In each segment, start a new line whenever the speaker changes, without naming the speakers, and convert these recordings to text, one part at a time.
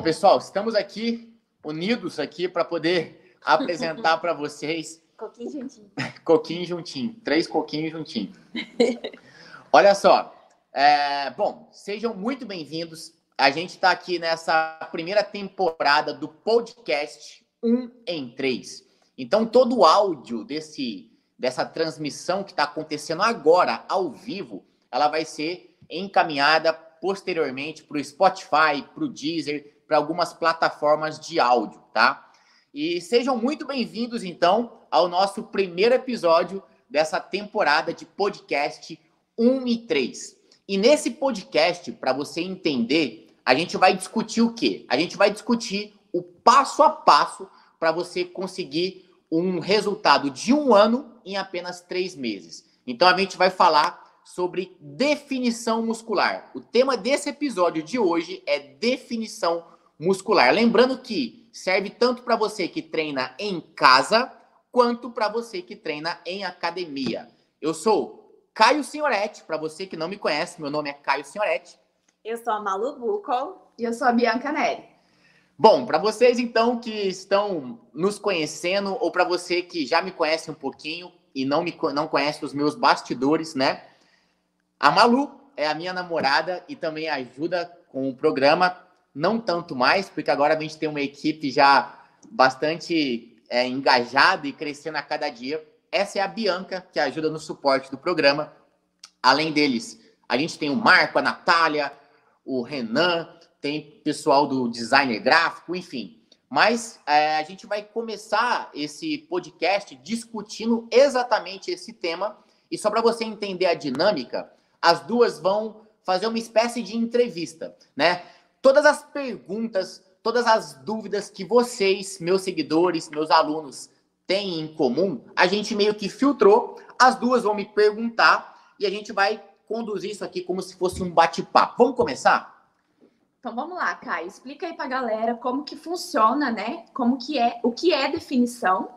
Bom, pessoal, estamos aqui unidos aqui para poder apresentar para vocês
Coquinho juntinho.
coquinho juntinho, três coquinhos juntinho. Olha só, é, bom, sejam muito bem-vindos. A gente está aqui nessa primeira temporada do podcast 1 em 3. Então, todo o áudio desse, dessa transmissão que está acontecendo agora, ao vivo, ela vai ser encaminhada posteriormente para o Spotify, para o Deezer, para algumas plataformas de áudio, tá? E sejam muito bem-vindos, então, ao nosso primeiro episódio dessa temporada de podcast 1 e 3. E nesse podcast, para você entender, a gente vai discutir o quê? A gente vai discutir o passo a passo para você conseguir um resultado de um ano em apenas três meses. Então, a gente vai falar sobre definição muscular. O tema desse episódio de hoje é definição muscular. Lembrando que serve tanto para você que treina em casa quanto para você que treina em academia. Eu sou Caio Senhoretti, para você que não me conhece, meu nome é Caio Senhoretti.
Eu sou a Malu Bucol.
E eu sou a Bianca Neri.
Bom, para vocês então que estão nos conhecendo ou para você que já me conhece um pouquinho e não me não conhece os meus bastidores, né? A Malu é a minha namorada e também ajuda com o programa, não tanto mais, porque agora a gente tem uma equipe já bastante é, engajada e crescendo a cada dia. Essa é a Bianca, que ajuda no suporte do programa. Além deles, a gente tem o Marco, a Natália, o Renan, tem pessoal do designer gráfico, enfim. Mas é, a gente vai começar esse podcast discutindo exatamente esse tema. E só para você entender a dinâmica, as duas vão fazer uma espécie de entrevista, né? Todas as perguntas, todas as dúvidas que vocês, meus seguidores, meus alunos têm em comum, a gente meio que filtrou. As duas vão me perguntar e a gente vai conduzir isso aqui como se fosse um bate-papo. Vamos começar?
Então vamos lá, Caio. Explica aí para a galera como que funciona, né? Como que é, o que é definição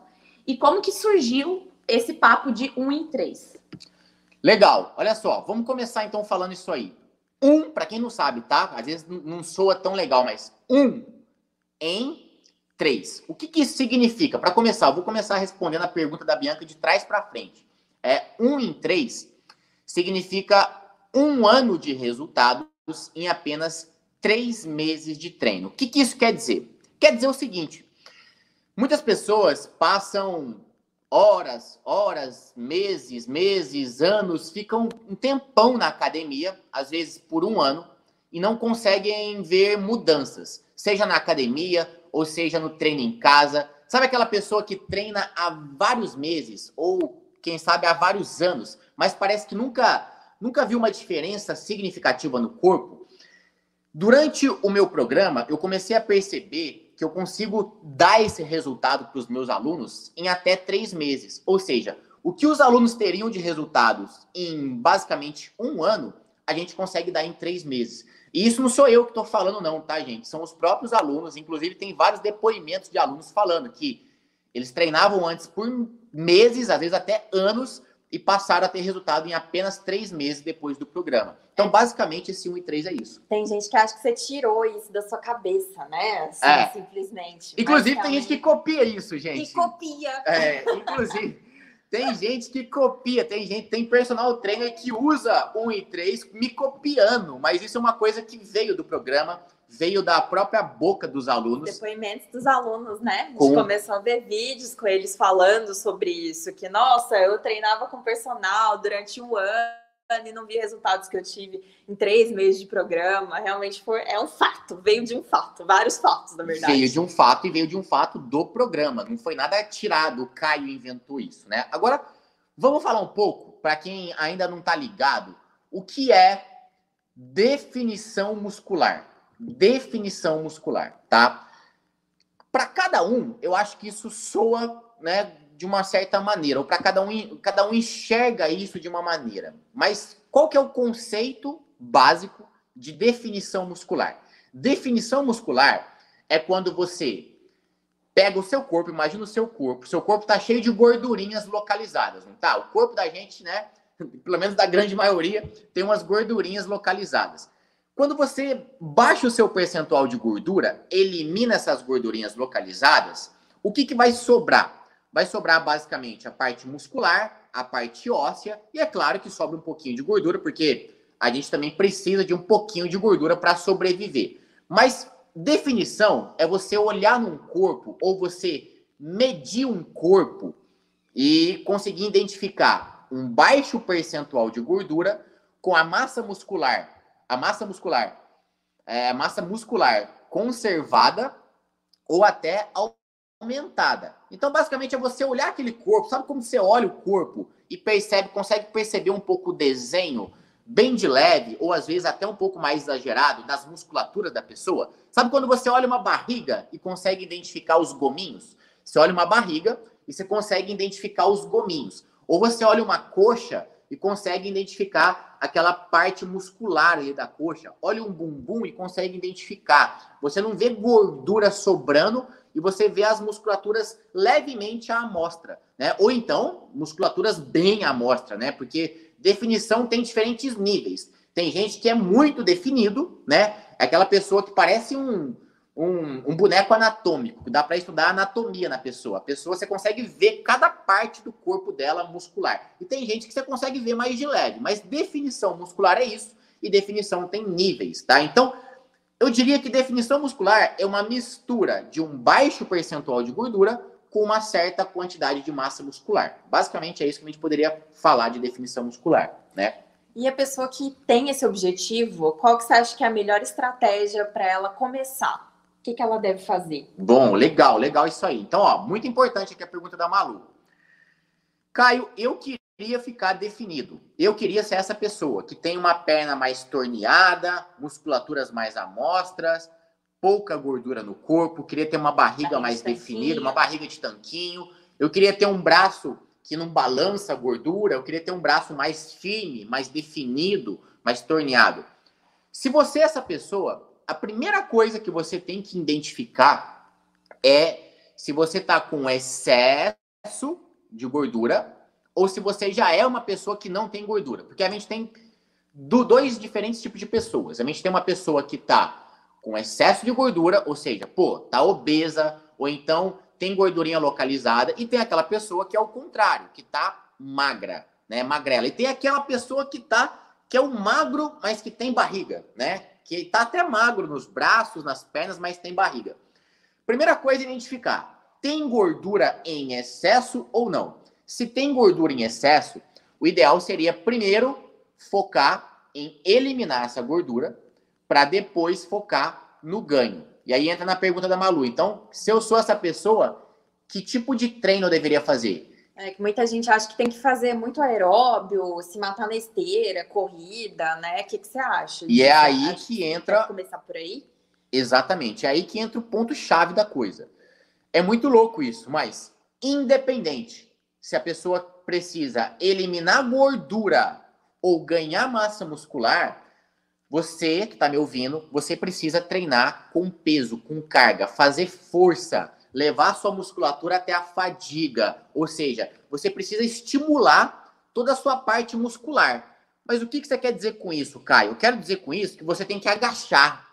e como que surgiu esse papo de um em três.
Legal, olha só, vamos começar então falando isso aí. Um, para quem não sabe, tá? Às vezes não soa tão legal, mas um em três. O que, que isso significa? Para começar, eu vou começar respondendo a pergunta da Bianca de trás para frente. É um em três significa um ano de resultados em apenas três meses de treino. O que, que isso quer dizer? Quer dizer o seguinte: muitas pessoas passam horas, horas, meses, meses, anos, ficam um tempão na academia, às vezes por um ano, e não conseguem ver mudanças, seja na academia ou seja no treino em casa. Sabe aquela pessoa que treina há vários meses ou quem sabe há vários anos, mas parece que nunca nunca viu uma diferença significativa no corpo? Durante o meu programa, eu comecei a perceber que eu consigo dar esse resultado para os meus alunos em até três meses. Ou seja, o que os alunos teriam de resultados em basicamente um ano, a gente consegue dar em três meses. E isso não sou eu que estou falando, não, tá, gente? São os próprios alunos. Inclusive, tem vários depoimentos de alunos falando que eles treinavam antes por meses, às vezes até anos, e passaram a ter resultado em apenas três meses depois do programa. Então, basicamente, esse 1 e 3 é isso.
Tem gente que acha que você tirou isso da sua cabeça, né? Assim, é. simplesmente.
Inclusive, tem gente que copia isso, gente.
Que copia.
É, inclusive, tem gente que copia, tem gente, tem personal trainer que usa 1 e 3 me copiando, mas isso é uma coisa que veio do programa veio da própria boca dos alunos.
Depoimentos dos alunos, né? A gente com... começou a ver vídeos com eles falando sobre isso, que, nossa, eu treinava com personal durante um ano e não vi resultados que eu tive em três meses de programa. Realmente foi, é um fato, veio de um fato, vários fatos, na verdade.
Veio de um fato e veio de um fato do programa. Não foi nada tirado, o Caio inventou isso, né? Agora, vamos falar um pouco, para quem ainda não está ligado, o que é definição muscular definição muscular, tá? Para cada um, eu acho que isso soa, né, de uma certa maneira, ou para cada um, cada um enxerga isso de uma maneira. Mas qual que é o conceito básico de definição muscular? Definição muscular é quando você pega o seu corpo, imagina o seu corpo, seu corpo está cheio de gordurinhas localizadas, não tá? O corpo da gente, né, pelo menos da grande maioria, tem umas gordurinhas localizadas. Quando você baixa o seu percentual de gordura, elimina essas gordurinhas localizadas, o que, que vai sobrar? Vai sobrar basicamente a parte muscular, a parte óssea e é claro que sobra um pouquinho de gordura, porque a gente também precisa de um pouquinho de gordura para sobreviver. Mas definição é você olhar num corpo ou você medir um corpo e conseguir identificar um baixo percentual de gordura com a massa muscular a massa muscular, é, a massa muscular conservada ou até aumentada. Então, basicamente, é você olhar aquele corpo, sabe como você olha o corpo e percebe, consegue perceber um pouco o desenho bem de leve, ou às vezes até um pouco mais exagerado, das musculaturas da pessoa? Sabe quando você olha uma barriga e consegue identificar os gominhos? Você olha uma barriga e você consegue identificar os gominhos. Ou você olha uma coxa e consegue identificar aquela parte muscular ali da coxa. Olha um bumbum e consegue identificar. Você não vê gordura sobrando e você vê as musculaturas levemente à amostra, né? Ou então, musculaturas bem à amostra, né? Porque definição tem diferentes níveis. Tem gente que é muito definido, né? É aquela pessoa que parece um, um, um boneco anatômico, que dá para estudar a anatomia na pessoa. A pessoa você consegue ver cada parte do corpo dela muscular. E tem gente que você consegue ver mais de leve, mas definição muscular é isso, e definição tem níveis, tá? Então, eu diria que definição muscular é uma mistura de um baixo percentual de gordura com uma certa quantidade de massa muscular. Basicamente é isso que a gente poderia falar de definição muscular, né?
E a pessoa que tem esse objetivo, qual que você acha que é a melhor estratégia para ela começar? Que, que ela deve fazer?
Bom, legal, legal isso aí. Então, ó, muito importante aqui a pergunta da Malu. Caio, eu queria ficar definido. Eu queria ser essa pessoa que tem uma perna mais torneada, musculaturas mais amostras, pouca gordura no corpo, queria ter uma barriga, barriga mais de definida, uma barriga de tanquinho. Eu queria ter um braço que não balança a gordura, eu queria ter um braço mais firme, mais definido, mais torneado. Se você é essa pessoa, a primeira coisa que você tem que identificar é se você está com excesso de gordura ou se você já é uma pessoa que não tem gordura. Porque a gente tem dois diferentes tipos de pessoas. A gente tem uma pessoa que está com excesso de gordura, ou seja, pô, tá obesa, ou então tem gordurinha localizada, e tem aquela pessoa que é o contrário, que tá magra, né, magrela. E tem aquela pessoa que tá que é o magro, mas que tem barriga, né? Que está até magro nos braços, nas pernas, mas tem barriga. Primeira coisa identificar: tem gordura em excesso ou não? Se tem gordura em excesso, o ideal seria primeiro focar em eliminar essa gordura para depois focar no ganho. E aí entra na pergunta da Malu. Então, se eu sou essa pessoa, que tipo de treino eu deveria fazer?
É que muita gente acha que tem que fazer muito aeróbio, se matar na esteira, corrida, né? O que, que você acha?
E é aí que entra.
começar por aí?
Exatamente. É aí que entra o ponto-chave da coisa. É muito louco isso, mas independente se a pessoa precisa eliminar gordura ou ganhar massa muscular, você que está me ouvindo, você precisa treinar com peso, com carga, fazer força levar sua musculatura até a fadiga, ou seja, você precisa estimular toda a sua parte muscular. Mas o que, você quer dizer com isso, Caio? Eu quero dizer com isso que você tem que agachar,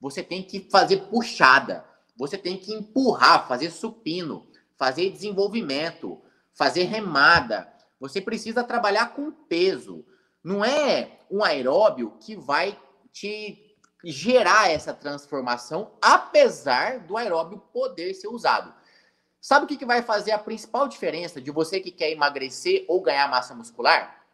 você tem que fazer puxada, você tem que empurrar, fazer supino, fazer desenvolvimento, fazer remada. Você precisa trabalhar com peso. Não é um aeróbio que vai te gerar essa transformação, apesar do aeróbio poder ser usado. Sabe o que, que vai fazer a principal diferença de você que quer emagrecer ou ganhar massa muscular?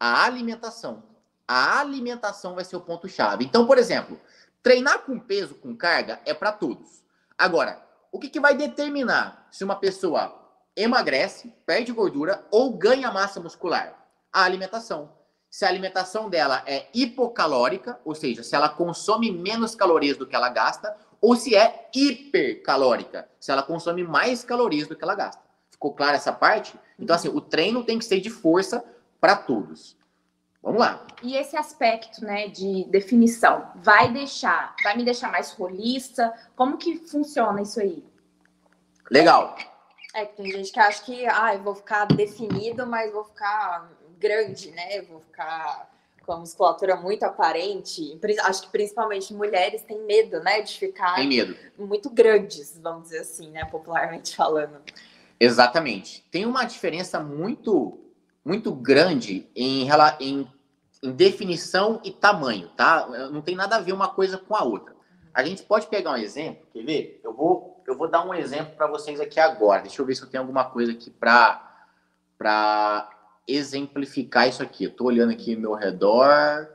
A alimentação. A alimentação vai ser o ponto-chave. Então, por exemplo, treinar com peso, com carga, é para todos. Agora, o que, que vai determinar se uma pessoa emagrece, perde gordura ou ganha massa muscular? A alimentação se a alimentação dela é hipocalórica, ou seja, se ela consome menos calorias do que ela gasta, ou se é hipercalórica, se ela consome mais calorias do que ela gasta. Ficou clara essa parte? Então, assim, o treino tem que ser de força para todos. Vamos lá.
E esse aspecto, né, de definição, vai deixar, vai me deixar mais rolista? Como que funciona isso aí?
Legal.
É que tem gente que acha que, ah, eu vou ficar definido, mas vou ficar grande, né? Vou ficar com a musculatura muito aparente, acho que principalmente mulheres têm medo, né, de ficar muito grandes, vamos dizer assim, né, popularmente falando.
Exatamente. Tem uma diferença muito muito grande em, em, em definição e tamanho, tá? Não tem nada a ver uma coisa com a outra. A gente pode pegar um exemplo, quer ver? Eu vou, eu vou dar um exemplo para vocês aqui agora. Deixa eu ver se eu tenho alguma coisa aqui para exemplificar isso aqui. Eu tô olhando aqui ao meu redor.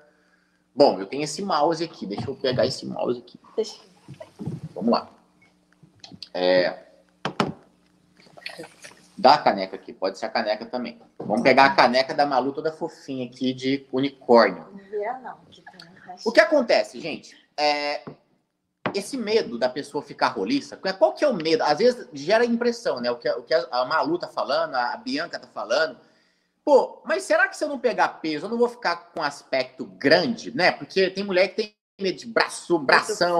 Bom, eu tenho esse mouse aqui. Deixa eu pegar esse mouse aqui. Vamos lá. É... Dá a caneca aqui, pode ser a caneca também. Vamos pegar a caneca da Malu toda fofinha aqui de unicórnio. O que acontece, gente? É, esse medo da pessoa ficar roliça, qual que é o medo? Às vezes gera impressão, né? O que, o que a Malu tá falando, a Bianca tá falando, Pô, mas será que se eu não pegar peso, eu não vou ficar com aspecto grande, né? Porque tem mulher que tem medo de braço, bração,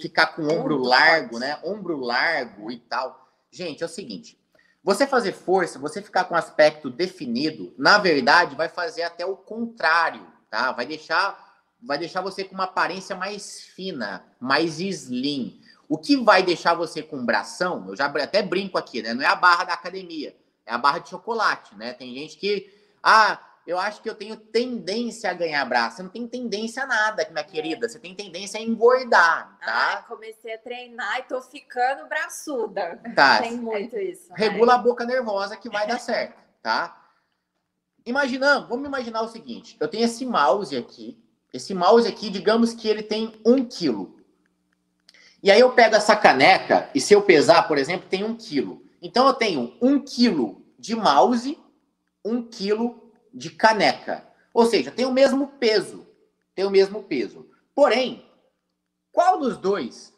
ficar com ombro Muito largo, forte. né? Ombro largo e tal. Gente, é o seguinte: você fazer força, você ficar com aspecto definido, na verdade, vai fazer até o contrário, tá? Vai deixar, vai deixar você com uma aparência mais fina, mais slim. O que vai deixar você com bração, eu já até brinco aqui, né? Não é a barra da academia é a barra de chocolate, né? Tem gente que, ah, eu acho que eu tenho tendência a ganhar braço. Você não tem tendência a nada, minha querida. Você tem tendência a engordar, tá?
Ah, comecei a treinar e tô ficando braçuda.
Tá.
Tem muito isso.
Regula a boca nervosa que vai dar certo, tá? Imaginando, vamos imaginar o seguinte: eu tenho esse mouse aqui. Esse mouse aqui, digamos que ele tem um quilo. E aí eu pego essa caneca e se eu pesar, por exemplo, tem um quilo. Então eu tenho um quilo de mouse, um quilo de caneca. Ou seja, tem o mesmo peso. Tem o mesmo peso. Porém, qual dos dois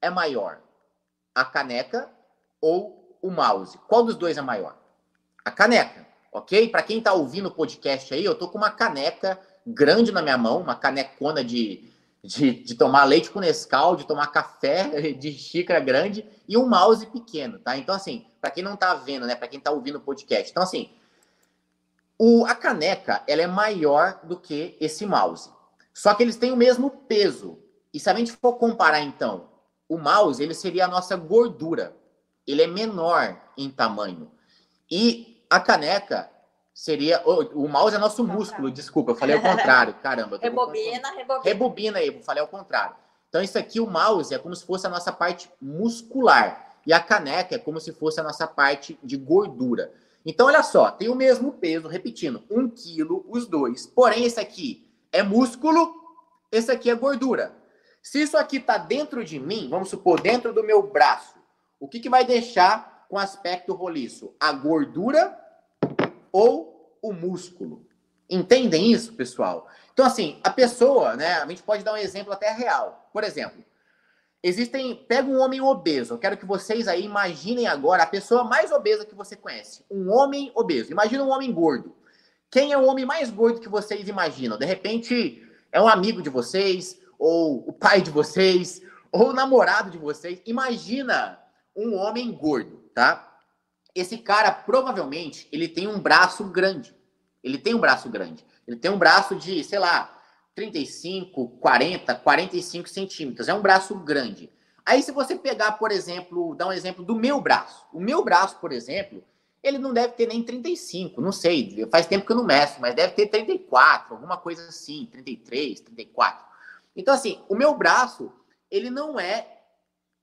é maior? A caneca ou o mouse? Qual dos dois é maior? A caneca, ok? Para quem está ouvindo o podcast aí, eu tô com uma caneca grande na minha mão, uma canecona de de, de tomar leite com Nescau, de tomar café de xícara grande e um mouse pequeno, tá? Então, assim, para quem não tá vendo, né? Para quem tá ouvindo o podcast. Então, assim, o, a caneca, ela é maior do que esse mouse. Só que eles têm o mesmo peso. E se a gente for comparar, então, o mouse, ele seria a nossa gordura. Ele é menor em tamanho. E a caneca, seria. O, o mouse é nosso músculo, desculpa, eu falei ao contrário, caramba.
Rebobina, rebobina.
Rebobina aí, eu falei ao contrário. Então, isso aqui, o mouse, é como se fosse a nossa parte muscular. E a caneca é como se fosse a nossa parte de gordura. Então, olha só, tem o mesmo peso, repetindo, um quilo os dois. Porém, esse aqui é músculo, esse aqui é gordura. Se isso aqui está dentro de mim, vamos supor, dentro do meu braço, o que, que vai deixar com aspecto roliço? A gordura ou o músculo. Entendem isso, pessoal? Então, assim, a pessoa, né? A gente pode dar um exemplo até real. Por exemplo, existem. Pega um homem obeso. Eu quero que vocês aí imaginem agora a pessoa mais obesa que você conhece. Um homem obeso. Imagina um homem gordo. Quem é o homem mais gordo que vocês imaginam? De repente, é um amigo de vocês, ou o pai de vocês, ou o namorado de vocês. Imagina um homem gordo, tá? Esse cara provavelmente ele tem um braço grande. Ele tem um braço grande. Ele tem um braço de, sei lá, 35, 40, 45 centímetros. É um braço grande. Aí, se você pegar, por exemplo, dar um exemplo do meu braço. O meu braço, por exemplo, ele não deve ter nem 35, não sei. Faz tempo que eu não meço, mas deve ter 34, alguma coisa assim, 33, 34. Então, assim, o meu braço, ele não é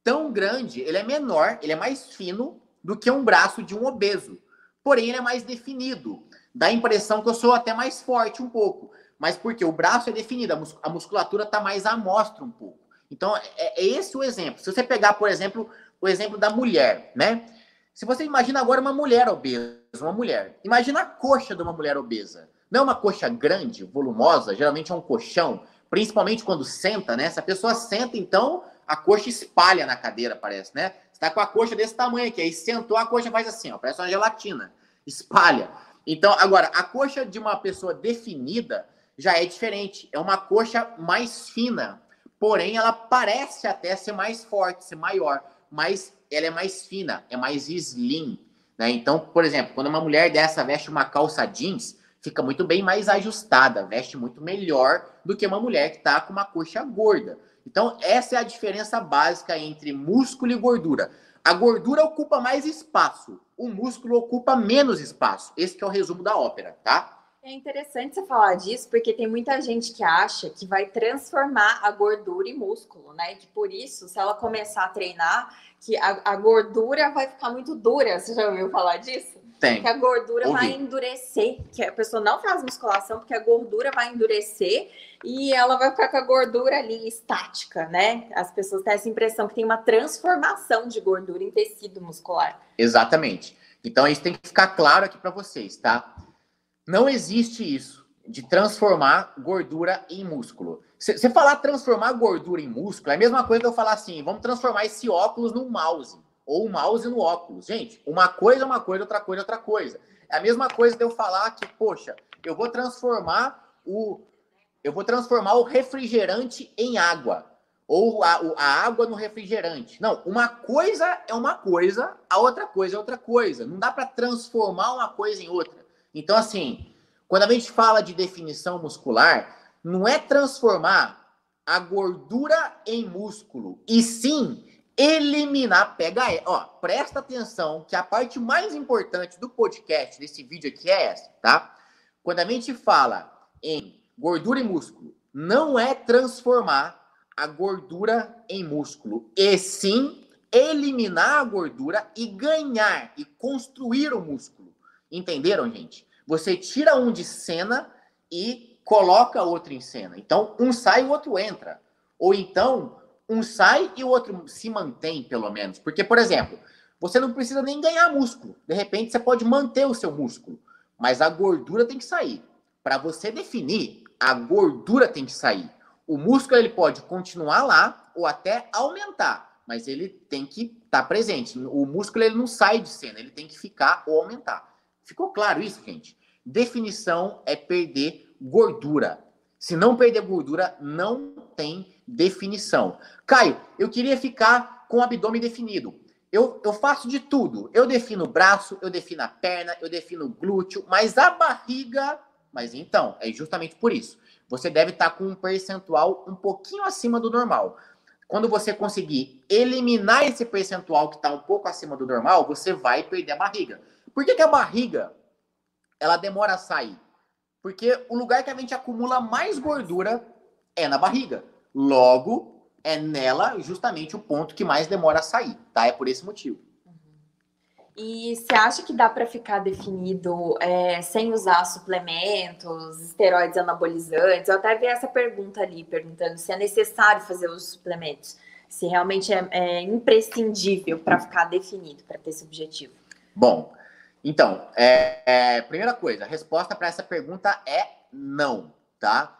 tão grande, ele é menor, ele é mais fino do que um braço de um obeso. Porém, ele é mais definido. Dá a impressão que eu sou até mais forte um pouco. Mas porque o braço é definido, a musculatura está mais à mostra um pouco. Então, é, é esse o exemplo. Se você pegar, por exemplo, o exemplo da mulher, né? Se você imagina agora uma mulher obesa, uma mulher, imagina a coxa de uma mulher obesa. Não é uma coxa grande, volumosa, geralmente é um colchão, principalmente quando senta, né? Se a pessoa senta, então a coxa espalha na cadeira, parece, né? Está com a coxa desse tamanho aqui. Aí sentou, a coxa faz assim, ó, parece uma gelatina. Espalha. Então, agora, a coxa de uma pessoa definida já é diferente. É uma coxa mais fina. Porém, ela parece até ser mais forte, ser maior. Mas ela é mais fina, é mais slim. Né? Então, por exemplo, quando uma mulher dessa veste uma calça jeans, fica muito bem mais ajustada, veste muito melhor do que uma mulher que está com uma coxa gorda. Então, essa é a diferença básica entre músculo e gordura. A gordura ocupa mais espaço, o músculo ocupa menos espaço. Esse é o resumo da ópera, tá?
É interessante você falar disso, porque tem muita gente que acha que vai transformar a gordura em músculo, né? Que por isso, se ela começar a treinar, que a, a gordura vai ficar muito dura. Você já ouviu falar disso?
Tem.
Que a gordura Ouvi. vai endurecer, que a pessoa não faz musculação porque a gordura vai endurecer e ela vai ficar com a gordura ali estática, né? As pessoas têm essa impressão que tem uma transformação de gordura em tecido muscular.
Exatamente. Então isso tem que ficar claro aqui para vocês, tá? Não existe isso de transformar gordura em músculo. Você falar transformar gordura em músculo é a mesma coisa que eu falar assim, vamos transformar esse óculos num mouse ou o mouse no óculos. Gente, uma coisa é uma coisa, outra coisa é outra coisa. É a mesma coisa de eu falar que, poxa, eu vou transformar o eu vou transformar o refrigerante em água ou a, a água no refrigerante. Não, uma coisa é uma coisa, a outra coisa é outra coisa. Não dá para transformar uma coisa em outra. Então, assim, quando a gente fala de definição muscular, não é transformar a gordura em músculo, e sim eliminar, pega ó, presta atenção que a parte mais importante do podcast, desse vídeo aqui é essa, tá? Quando a gente fala em gordura e músculo, não é transformar a gordura em músculo, e sim eliminar a gordura e ganhar e construir o músculo. Entenderam, gente? Você tira um de cena e coloca outro em cena. Então, um sai o outro entra. Ou então, um sai e o outro se mantém, pelo menos. Porque, por exemplo, você não precisa nem ganhar músculo. De repente, você pode manter o seu músculo. Mas a gordura tem que sair. Para você definir, a gordura tem que sair. O músculo ele pode continuar lá ou até aumentar, mas ele tem que estar tá presente. O músculo ele não sai de cena, ele tem que ficar ou aumentar. Ficou claro isso, gente? Definição é perder gordura. Se não perder gordura, não tem definição. Caio, eu queria ficar com o abdômen definido. Eu, eu faço de tudo. Eu defino o braço, eu defino a perna, eu defino o glúteo, mas a barriga. Mas então, é justamente por isso. Você deve estar com um percentual um pouquinho acima do normal. Quando você conseguir eliminar esse percentual que está um pouco acima do normal, você vai perder a barriga. Por que, que a barriga ela demora a sair? Porque o lugar que a gente acumula mais gordura é na barriga. Logo, é nela justamente o ponto que mais demora a sair, tá? É por esse motivo. Uhum.
E você acha que dá para ficar definido é, sem usar suplementos, esteroides anabolizantes? Eu até vi essa pergunta ali, perguntando se é necessário fazer os suplementos, se realmente é, é imprescindível para ficar definido, para ter esse objetivo.
Bom, então, é, é, primeira coisa, a resposta para essa pergunta é não, tá?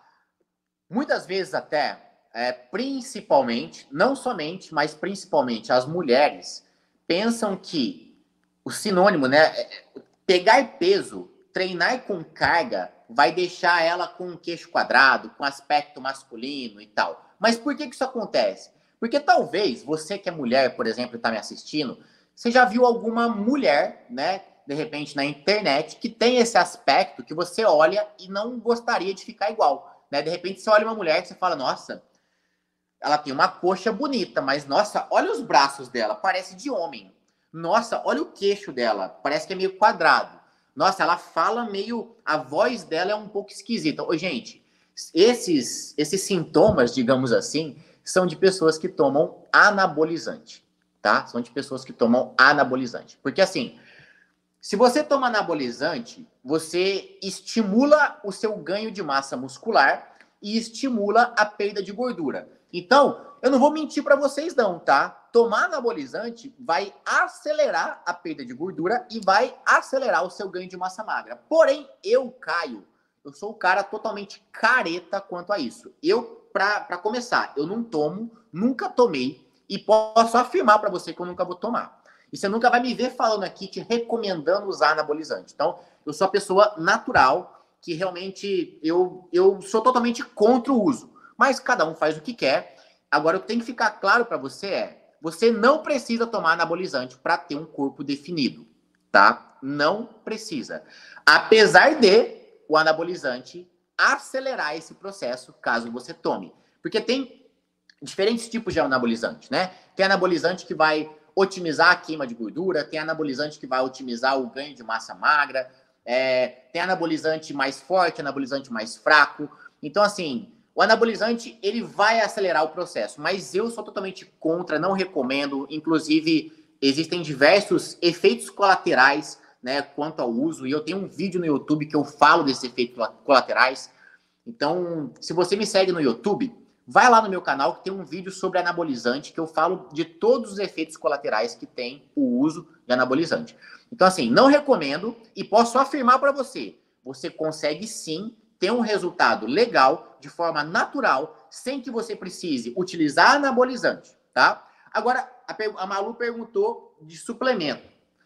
Muitas vezes até, é, principalmente, não somente, mas principalmente as mulheres pensam que o sinônimo, né, é, pegar peso, treinar com carga, vai deixar ela com um queixo quadrado, com aspecto masculino e tal. Mas por que, que isso acontece? Porque talvez você que é mulher, por exemplo, está me assistindo, você já viu alguma mulher, né, de repente, na internet, que tem esse aspecto que você olha e não gostaria de ficar igual. Né? De repente, você olha uma mulher e você fala, nossa, ela tem uma coxa bonita, mas nossa, olha os braços dela, parece de homem. Nossa, olha o queixo dela, parece que é meio quadrado. Nossa, ela fala meio. A voz dela é um pouco esquisita. Ô, gente, esses, esses sintomas, digamos assim, são de pessoas que tomam anabolizante, tá? São de pessoas que tomam anabolizante. Porque assim, se você toma anabolizante, você estimula o seu ganho de massa muscular e estimula a perda de gordura. Então, eu não vou mentir para vocês não, tá? Tomar anabolizante vai acelerar a perda de gordura e vai acelerar o seu ganho de massa magra. Porém, eu, Caio, eu sou o cara totalmente careta quanto a isso. Eu, para começar, eu não tomo, nunca tomei e posso afirmar para você que eu nunca vou tomar. E você nunca vai me ver falando aqui, te recomendando usar anabolizante. Então, eu sou a pessoa natural, que realmente eu, eu sou totalmente contra o uso. Mas cada um faz o que quer. Agora, o que tem que ficar claro para você é: você não precisa tomar anabolizante para ter um corpo definido, tá? Não precisa. Apesar de o anabolizante acelerar esse processo caso você tome. Porque tem diferentes tipos de anabolizante, né? Tem anabolizante que vai otimizar a queima de gordura, tem anabolizante que vai otimizar o ganho de massa magra, é, tem anabolizante mais forte, anabolizante mais fraco. Então, assim, o anabolizante ele vai acelerar o processo, mas eu sou totalmente contra, não recomendo. Inclusive, existem diversos efeitos colaterais né, quanto ao uso, e eu tenho um vídeo no YouTube que eu falo desses efeitos colaterais. Então, se você me segue no YouTube, vai lá no meu canal que tem um vídeo sobre anabolizante que eu falo de todos os efeitos colaterais que tem o uso de anabolizante. Então, assim, não recomendo e posso afirmar para você: você consegue sim ter um resultado legal, de forma natural, sem que você precise utilizar anabolizante, tá? Agora, a, a Malu perguntou de suplemento.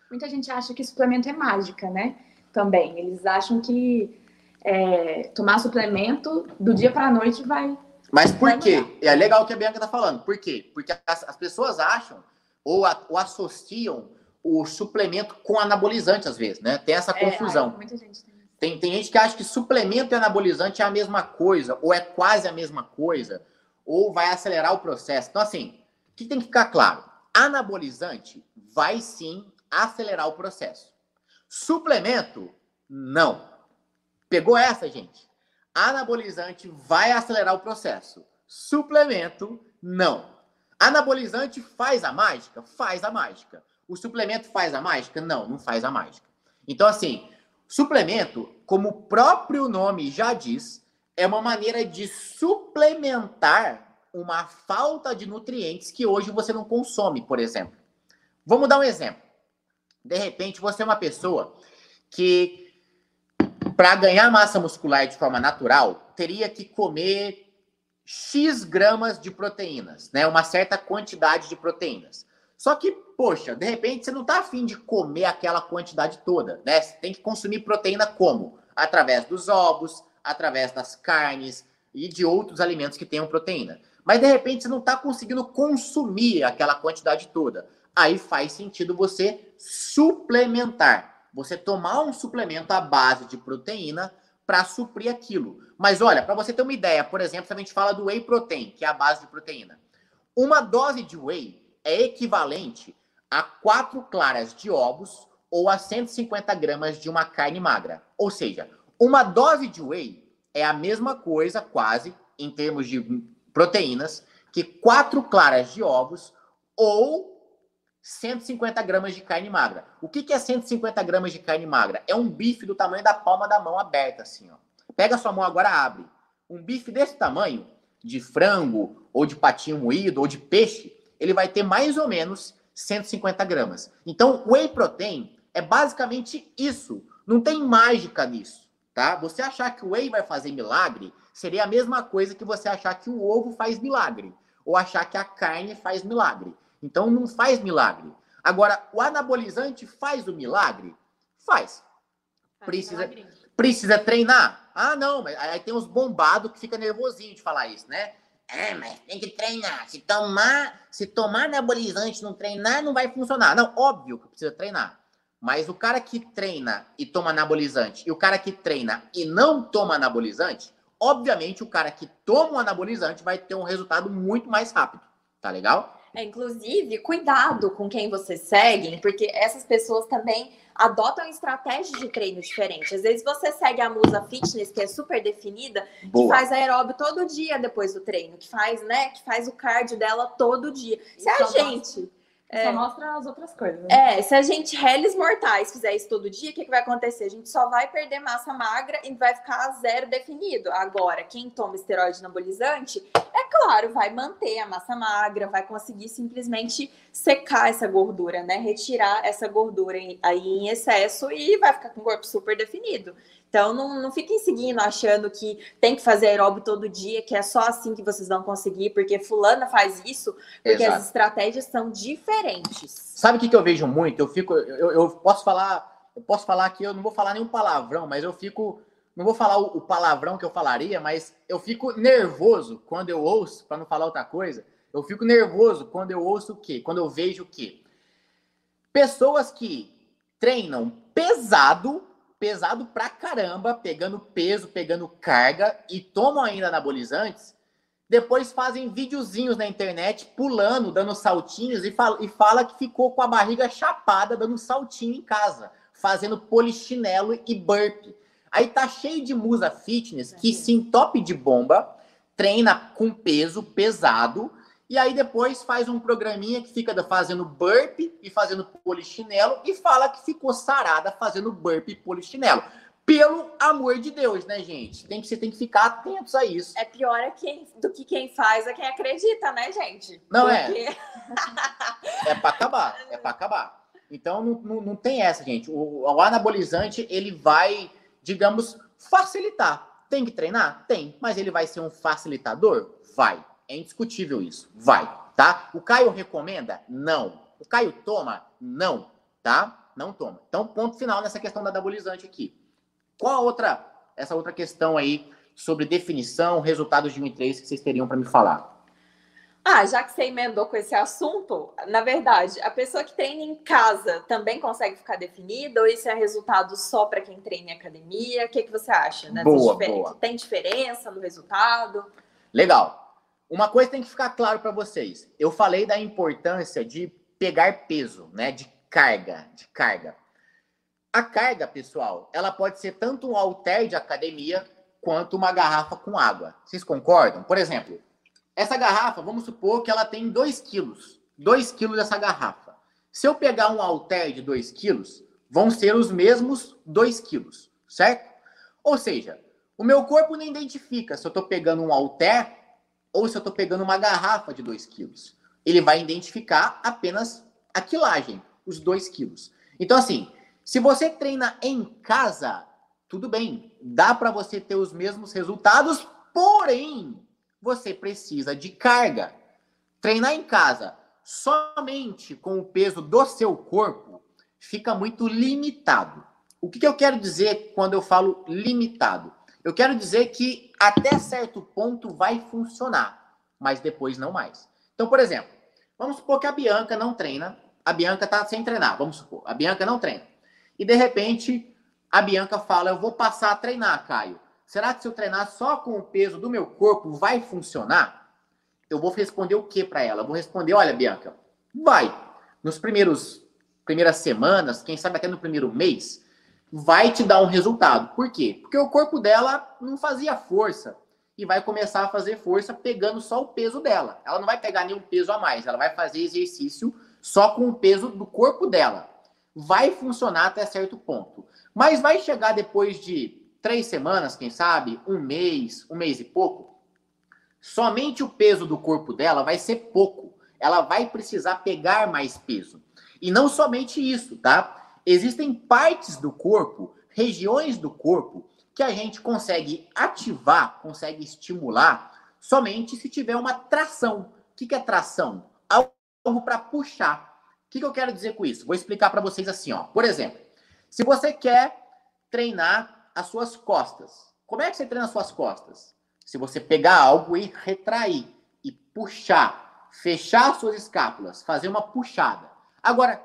Muita gente acha que suplemento é mágica, né? Também. Eles acham que é, tomar suplemento do dia para a noite vai.
Mas por vai quê? Mudar. É legal o que a Bianca tá falando. Por quê? Porque as, as pessoas acham ou, a, ou associam o suplemento com anabolizante, às vezes, né? Tem essa é, confusão. É, muita gente tem. Tem, tem gente que acha que suplemento e anabolizante é a mesma coisa, ou é quase a mesma coisa, ou vai acelerar o processo. Então, assim, o que tem que ficar claro? Anabolizante vai sim acelerar o processo. Suplemento, não. Pegou essa, gente? Anabolizante vai acelerar o processo. Suplemento, não. Anabolizante faz a mágica? Faz a mágica. O suplemento faz a mágica? Não, não faz a mágica. Então, assim, suplemento, como o próprio nome já diz, é uma maneira de suplementar uma falta de nutrientes que hoje você não consome, por exemplo. Vamos dar um exemplo. De repente, você é uma pessoa que, para ganhar massa muscular de forma natural, teria que comer X gramas de proteínas, né? Uma certa quantidade de proteínas. Só que, poxa, de repente você não está afim de comer aquela quantidade toda, né? Você tem que consumir proteína como? Através dos ovos, através das carnes e de outros alimentos que tenham proteína. Mas de repente você não está conseguindo consumir aquela quantidade toda. Aí faz sentido você suplementar. Você tomar um suplemento à base de proteína para suprir aquilo. Mas olha, para você ter uma ideia, por exemplo, se a gente fala do whey protein, que é a base de proteína. Uma dose de whey é equivalente a quatro claras de ovos ou a 150 gramas de uma carne magra. Ou seja, uma dose de whey é a mesma coisa, quase, em termos de proteínas, que quatro claras de ovos ou 150 gramas de carne magra. O que, que é 150 gramas de carne magra? É um bife do tamanho da palma da mão aberta, assim, ó. Pega sua mão agora, abre. Um bife desse tamanho, de frango, ou de patinho moído, ou de peixe, ele vai ter mais ou menos 150 gramas. Então, o whey protein é basicamente isso. Não tem mágica nisso, tá? Você achar que o whey vai fazer milagre seria a mesma coisa que você achar que o ovo faz milagre ou achar que a carne faz milagre. Então, não faz milagre. Agora, o anabolizante faz o milagre? Faz. Precisa, precisa treinar? Ah, não, mas aí tem uns bombados que fica nervosinho de falar isso, né? É, mas tem que treinar. Se tomar, se tomar anabolizante não treinar, não vai funcionar. Não, óbvio que precisa treinar. Mas o cara que treina e toma anabolizante e o cara que treina e não toma anabolizante, obviamente o cara que toma o anabolizante vai ter um resultado muito mais rápido. Tá legal?
É, inclusive, cuidado com quem você segue, porque essas pessoas também adotam estratégias de treino diferentes. Às vezes você segue a musa fitness, que é super definida, Boa. que faz aeróbio todo dia depois do treino, que faz, né, que faz o cardio dela todo dia. Se a gente
é. Só mostra as outras coisas.
Né? É, se a gente, réis mortais, fizer isso todo dia, o que, que vai acontecer? A gente só vai perder massa magra e vai ficar zero definido. Agora, quem toma esteroide anabolizante, é claro, vai manter a massa magra, vai conseguir simplesmente secar essa gordura, né? Retirar essa gordura aí em excesso e vai ficar com o corpo super definido. Então, não, não fiquem seguindo achando que tem que fazer aeróbio todo dia, que é só assim que vocês vão conseguir, porque fulana faz isso, porque Exato. as estratégias são diferentes.
Sabe o que, que eu vejo muito? Eu fico, eu, eu posso falar, eu posso falar aqui, eu não vou falar nenhum palavrão, mas eu fico, não vou falar o, o palavrão que eu falaria, mas eu fico nervoso quando eu ouço, para não falar outra coisa, eu fico nervoso quando eu ouço o quê? Quando eu vejo o quê? Pessoas que treinam pesado pesado pra caramba, pegando peso, pegando carga e tomam ainda anabolizantes, depois fazem videozinhos na internet pulando, dando saltinhos e fala, e fala que ficou com a barriga chapada dando saltinho em casa, fazendo polichinelo e burpee. Aí tá cheio de musa fitness que se entope de bomba, treina com peso pesado e aí depois faz um programinha que fica fazendo burpee e fazendo polichinelo e fala que ficou sarada fazendo burpee e polichinelo. Pelo amor de Deus, né, gente? Tem que, você tem que ficar atentos a isso.
É pior é quem, do que quem faz é quem acredita, né, gente?
Não é? Porque... é. é para acabar, é para acabar. Então não, não, não, tem essa, gente. O, o anabolizante ele vai, digamos, facilitar. Tem que treinar? Tem. Mas ele vai ser um facilitador? Vai. É indiscutível isso. Vai, tá? O Caio recomenda? Não. O Caio toma? Não, tá? Não toma. Então, ponto final nessa questão da anabolizante aqui. Qual a outra, essa outra questão aí sobre definição, resultados de 1 e 3 que vocês teriam para me falar?
Ah, já que você emendou com esse assunto, na verdade, a pessoa que treina em casa também consegue ficar definida ou isso é resultado só para quem treina em academia? O que, que você acha? Né?
Boa, boa.
Tem diferença no resultado?
Legal. Uma coisa tem que ficar claro para vocês. Eu falei da importância de pegar peso, né? De carga, de carga. A carga, pessoal, ela pode ser tanto um halter de academia quanto uma garrafa com água. Vocês concordam? Por exemplo, essa garrafa, vamos supor que ela tem 2 quilos. 2 quilos dessa garrafa. Se eu pegar um halter de 2 quilos, vão ser os mesmos 2 quilos, certo? Ou seja, o meu corpo não identifica se eu estou pegando um halter ou se eu estou pegando uma garrafa de 2 quilos. Ele vai identificar apenas a quilagem, os 2 quilos. Então, assim, se você treina em casa, tudo bem, dá para você ter os mesmos resultados, porém, você precisa de carga. Treinar em casa somente com o peso do seu corpo fica muito limitado. O que, que eu quero dizer quando eu falo limitado? Eu quero dizer que até certo ponto vai funcionar, mas depois não mais. Então, por exemplo, vamos supor que a Bianca não treina, a Bianca está sem treinar, vamos supor, a Bianca não treina. E de repente, a Bianca fala: Eu vou passar a treinar, Caio. Será que se eu treinar só com o peso do meu corpo vai funcionar? Eu vou responder o que para ela? Eu vou responder: Olha, Bianca, vai. Nos primeiros primeiras semanas, quem sabe até no primeiro mês, vai te dar um resultado. Por quê? Porque o corpo dela não fazia força e vai começar a fazer força pegando só o peso dela. Ela não vai pegar nenhum peso a mais, ela vai fazer exercício só com o peso do corpo dela. Vai funcionar até certo ponto. Mas vai chegar depois de três semanas, quem sabe, um mês, um mês e pouco, somente o peso do corpo dela vai ser pouco. Ela vai precisar pegar mais peso. E não somente isso, tá? Existem partes do corpo, regiões do corpo, que a gente consegue ativar, consegue estimular somente se tiver uma tração. O que é tração? Algo para puxar. O que eu quero dizer com isso? Vou explicar para vocês assim, ó. Por exemplo, se você quer treinar as suas costas, como é que você treina as suas costas? Se você pegar algo e retrair e puxar, fechar as suas escápulas, fazer uma puxada. Agora,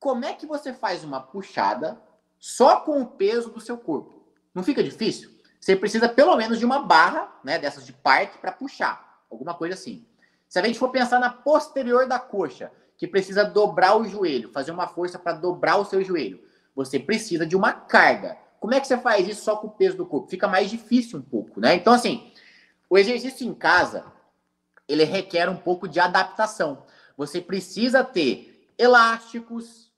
como é que você faz uma puxada só com o peso do seu corpo? Não fica difícil? Você precisa pelo menos de uma barra, né, dessas de parque para puxar, alguma coisa assim. Se a gente for pensar na posterior da coxa, que precisa dobrar o joelho, fazer uma força para dobrar o seu joelho, você precisa de uma carga. Como é que você faz isso só com o peso do corpo? Fica mais difícil um pouco, né? Então assim, o exercício em casa, ele requer um pouco de adaptação. Você precisa ter elásticos,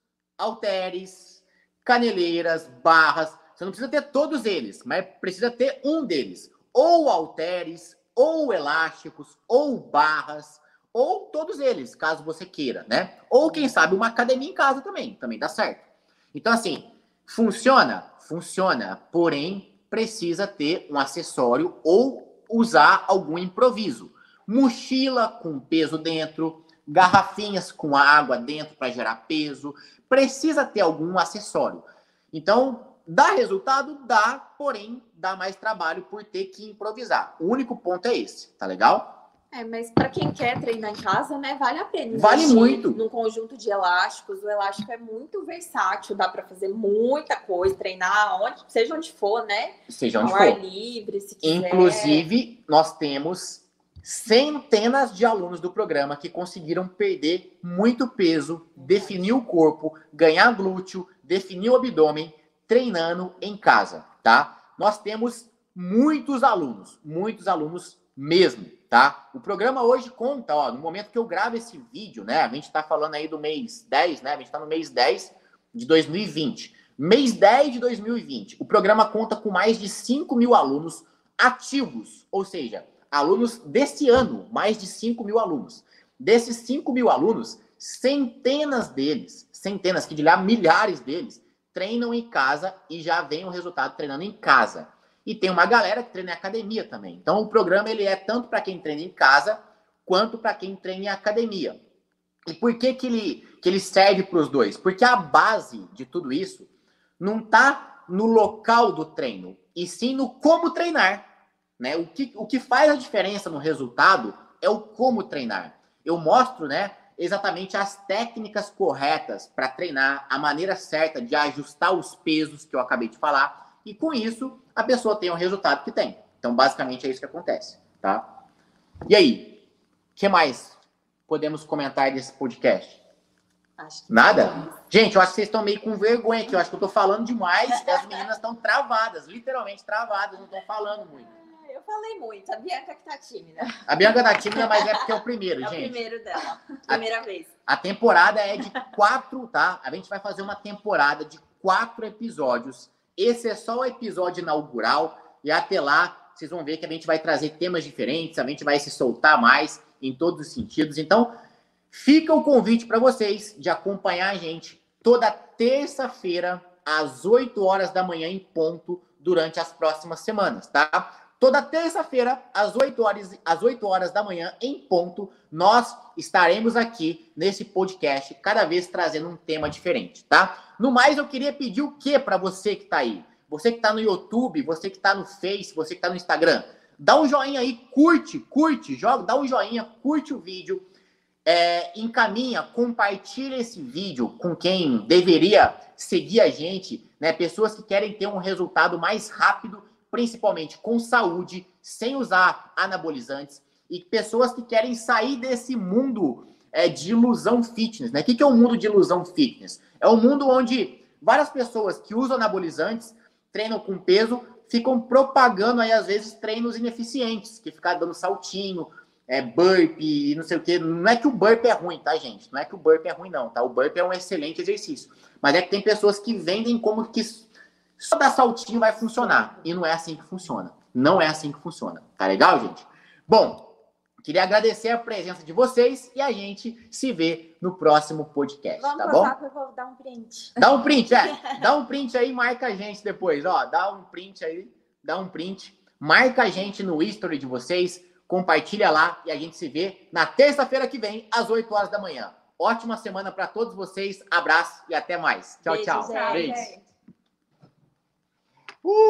halteres, caneleiras, barras. Você não precisa ter todos eles, mas precisa ter um deles. Ou halteres, ou elásticos, ou barras, ou todos eles, caso você queira, né? Ou quem sabe uma academia em casa também, também dá certo. Então assim, funciona? Funciona, porém precisa ter um acessório ou usar algum improviso. Mochila com peso dentro, garrafinhas com água dentro para gerar peso, precisa ter algum acessório. Então, dá resultado? Dá, porém, dá mais trabalho por ter que improvisar. O único ponto é esse, tá legal?
É, mas para quem quer treinar em casa, né, vale a pena.
Vale muito.
Num conjunto de elásticos, o elástico é muito versátil, dá para fazer muita coisa, treinar onde, seja onde for, né?
Seja onde
Ao
for.
ar livre, se quiser.
Inclusive, nós temos centenas de alunos do programa que conseguiram perder muito peso, definir o corpo, ganhar glúteo, definir o abdômen, treinando em casa, tá? Nós temos muitos alunos, muitos alunos mesmo, tá? O programa hoje conta, ó, no momento que eu gravo esse vídeo, né? A gente tá falando aí do mês 10, né? A gente tá no mês 10 de 2020. Mês 10 de 2020, o programa conta com mais de 5 mil alunos ativos, ou seja, alunos desse ano, mais de 5 mil alunos. Desses 5 mil alunos, centenas deles, centenas, que dirá milhares deles, treinam em casa e já vem o resultado treinando em casa. E tem uma galera que treina em academia também. Então o programa ele é tanto para quem treina em casa quanto para quem treina em academia. E por que, que, ele, que ele serve para os dois? Porque a base de tudo isso não está no local do treino, e sim no como treinar. Né? O, que, o que faz a diferença no resultado é o como treinar. Eu mostro né, exatamente as técnicas corretas para treinar, a maneira certa de ajustar os pesos que eu acabei de falar, e com isso a pessoa tem o resultado que tem. Então, basicamente, é isso que acontece, tá? E aí, o que mais podemos comentar desse podcast? Nada? Gente, eu acho que vocês estão meio com vergonha aqui. Eu acho que eu tô falando demais as meninas estão travadas, literalmente travadas, não estão falando muito.
Falei muito. A Bianca que tá tímida.
A Bianca tá tímida, mas é porque é o primeiro,
é
gente.
É o primeiro dela. Primeira
a,
vez.
A temporada é de quatro, tá? A gente vai fazer uma temporada de quatro episódios. Esse é só o episódio inaugural. E até lá, vocês vão ver que a gente vai trazer temas diferentes, a gente vai se soltar mais em todos os sentidos. Então, fica o convite para vocês de acompanhar a gente toda terça-feira, às 8 horas da manhã, em ponto, durante as próximas semanas, tá? Toda terça-feira, às 8 horas, às 8 horas da manhã, em ponto, nós estaremos aqui nesse podcast, cada vez trazendo um tema diferente, tá? No mais, eu queria pedir o que para você que está aí? Você que está no YouTube, você que está no Face, você que está no Instagram, dá um joinha aí, curte, curte, joga, dá um joinha, curte o vídeo, é, encaminha, compartilha esse vídeo com quem deveria seguir a gente, né? Pessoas que querem ter um resultado mais rápido, principalmente com saúde, sem usar anabolizantes, e pessoas que querem sair desse mundo é, de ilusão fitness, né? O que, que é o um mundo de ilusão fitness? É um mundo onde várias pessoas que usam anabolizantes treinam com peso, ficam propagando aí, às vezes, treinos ineficientes, que ficar dando saltinho, é, burpee, não sei o quê. Não é que o burpee é ruim, tá, gente? Não é que o burpee é ruim, não, tá? O burpee é um excelente exercício. Mas é que tem pessoas que vendem como que só dar saltinho vai funcionar. E não é assim que funciona. Não é assim que funciona. Tá legal, gente? Bom, Queria agradecer a presença de vocês e a gente se vê no próximo podcast,
Vamos
tá bom?
eu vou dar um print.
Dá um print, é. Dá um print aí, marca a gente depois, ó. Dá um print aí, dá um print. Marca a gente no history de vocês, compartilha lá e a gente se vê na terça-feira que vem, às 8 horas da manhã. Ótima semana para todos vocês. Abraço e até mais. Tchau,
Beijo,
tchau.
gente.
Beijo. Woo!